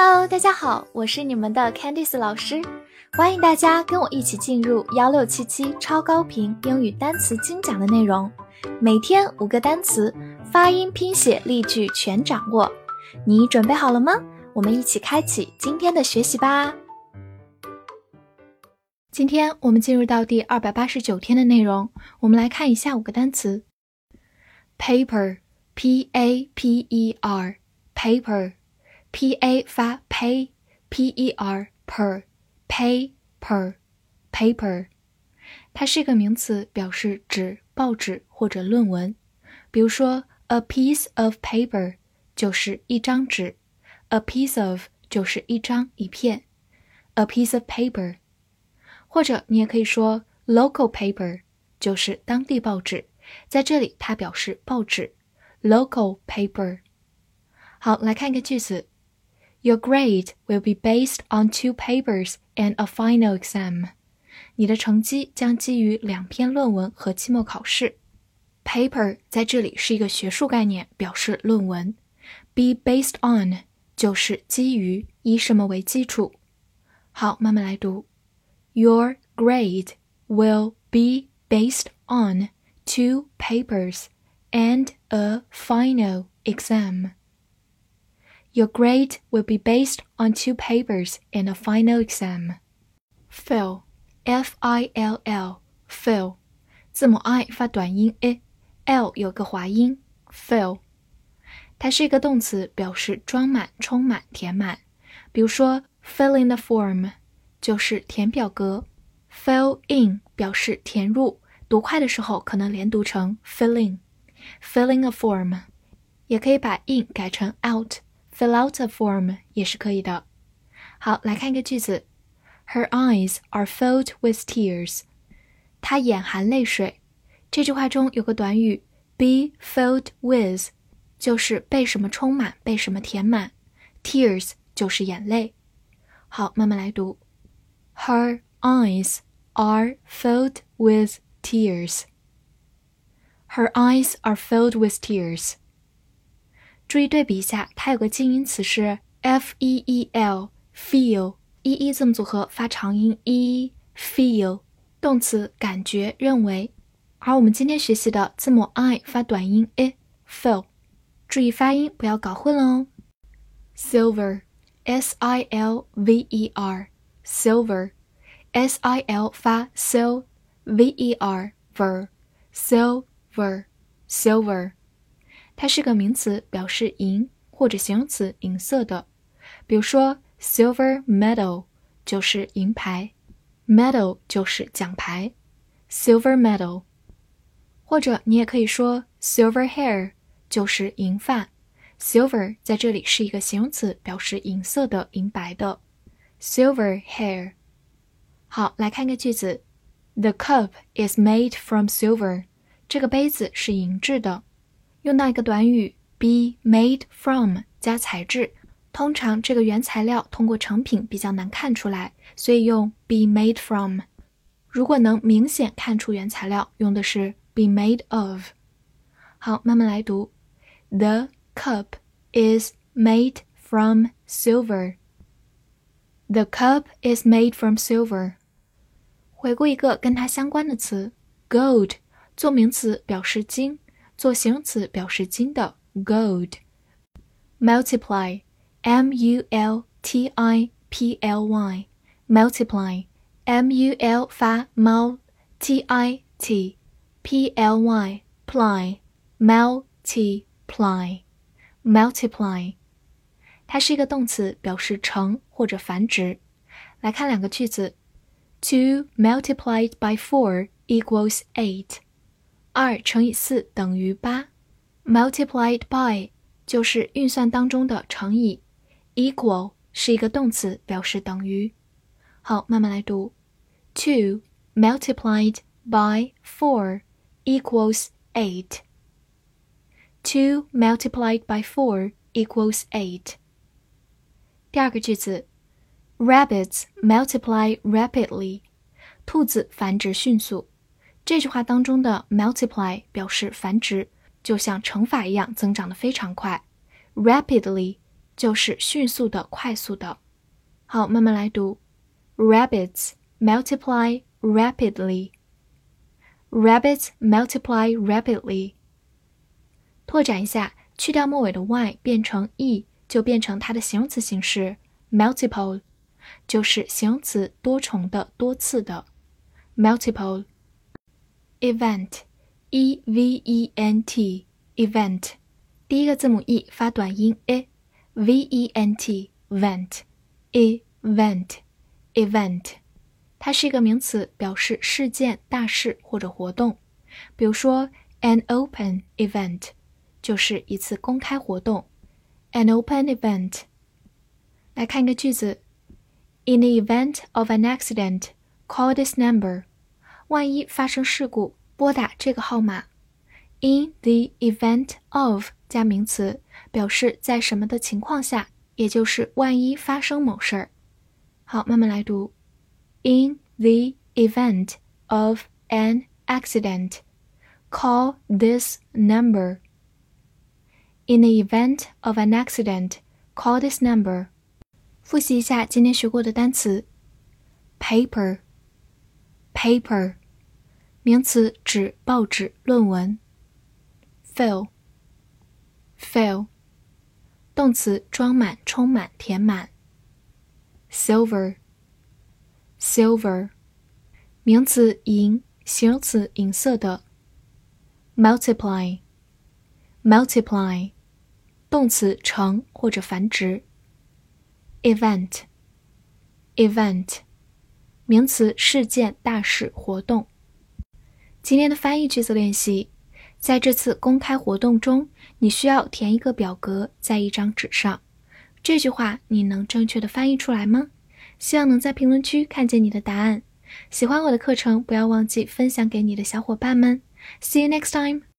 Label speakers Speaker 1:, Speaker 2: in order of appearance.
Speaker 1: Hello，大家好，我是你们的 Candice 老师，欢迎大家跟我一起进入幺六七七超高频英语单词精讲的内容，每天五个单词，发音、拼写、例句全掌握，你准备好了吗？我们一起开启今天的学习吧。今天我们进入到第二百八十九天的内容，我们来看一下五个单词：paper，p a p e r，paper。P a 发 pay，p e r per paper paper，它是一个名词，表示纸、报纸或者论文。比如说，a piece of paper 就是一张纸，a piece of 就是一张一片，a piece of paper。或者你也可以说 local paper 就是当地报纸，在这里它表示报纸，local paper。好，来看一个句子。Your grade will be based on two papers and a final exam。你的成绩将基于两篇论文和期末考试。Paper 在这里是一个学术概念，表示论文。Be based on 就是基于，以什么为基础。好，慢慢来读。Your grade will be based on two papers and a final exam. Your grade will be based on two papers and a final exam. Fill, F-I-L-L, fill，字母 I 发短音 a，L 有个滑音，fill。它是一个动词，表示装满、充满、填满。比如说，fill in the form 就是填表格，fill in 表示填入，读快的时候可能连读成 filling，filling a form，也可以把 in 改成 out。 fill out a form 也是可以的。好，来看一个句子：Her eyes are filled with tears。她眼含泪水。这句话中有个短语 be filled with，就是被什么充满，被什么填满。Tears 就是眼泪。好，慢慢来读。Her eyes are filled with tears. Her eyes are filled with tears. 注意对比一下，它有个近音词是 f e e l，feel，e e 字母组合发长音 e，feel，动词感觉认为。而我们今天学习的字母 i 发短音 e，feel，注意发音不要搞混了哦。silver，s i l v e r，silver，s i l 发 sil，v e r ver，silver，silver。它是个名词，表示银或者形容词银色的。比如说，silver medal 就是银牌，medal 就是奖牌，silver medal。或者你也可以说，silver hair 就是银发，silver 在这里是一个形容词，表示银色的、银白的，silver hair。好，来看个句子：The cup is made from silver。这个杯子是银制的。用到一个短语 be made from 加材质，通常这个原材料通过成品比较难看出来，所以用 be made from。如果能明显看出原材料，用的是 be made of。好，慢慢来读：The cup is made from silver. The cup is made from silver. 回顾一个跟它相关的词：gold，做名词表示金。做形容词表示金的 gold，multiply，m u l t i p l y，multiply，m u l 发猫，t i t p l y ply，multiply，multiply，它是一个动词，表示乘或者繁殖。来看两个句子：Two multiplied by four equals eight。 二乘以四等于八，multiplied by 就是运算当中的乘以，equal 是一个动词，表示等于。好，慢慢来读，two multiplied by four equals eight。Two multiplied by four equals eight。第二个句子，Rabbits multiply rapidly。兔子繁殖迅速。 这句话当中的 multiply 表示繁殖，就像乘法一样增长的非常快。rapidly 就是迅速的、快速的。好，慢慢来读：Rabbits multiply rapidly. Rabbits multiply rapidly. 拓展一下，去掉末尾的 y 变成 e，就变成它的形容词形式 multiple，就是形容词多重的、多次的 multiple。event，e v e n t，event，第一个字母 e 发短音 a，v e n t，event，event，event，它是一个名词，表示事件、大事或者活动。比如说，an open event。就是一次公开活动，an open event。来看一个句子：In the event of an accident, call this number。 万一发生事故，拨打这个号码。In the event of 加名词，表示在什么的情况下，也就是万一发生某事儿。好，慢慢来读。In the event of an accident, call this number。In the event of an accident, call this number. 复习一下今天学过的单词：paper, paper，名词指报纸、论文；fill, fill，动词装满、充满、填满；silver, silver，名词银，形容词银色的；multiply, multiply。动词成或者繁殖。event，event，名词事件、大事、活动。 今天的翻译句子练习，在这次公开活动中，你需要填一个表格在一张纸上。这句话你能正确的翻译出来吗？希望能在评论区看见你的答案。喜欢我的课程，不要忘记分享给你的小伙伴们。See you next time.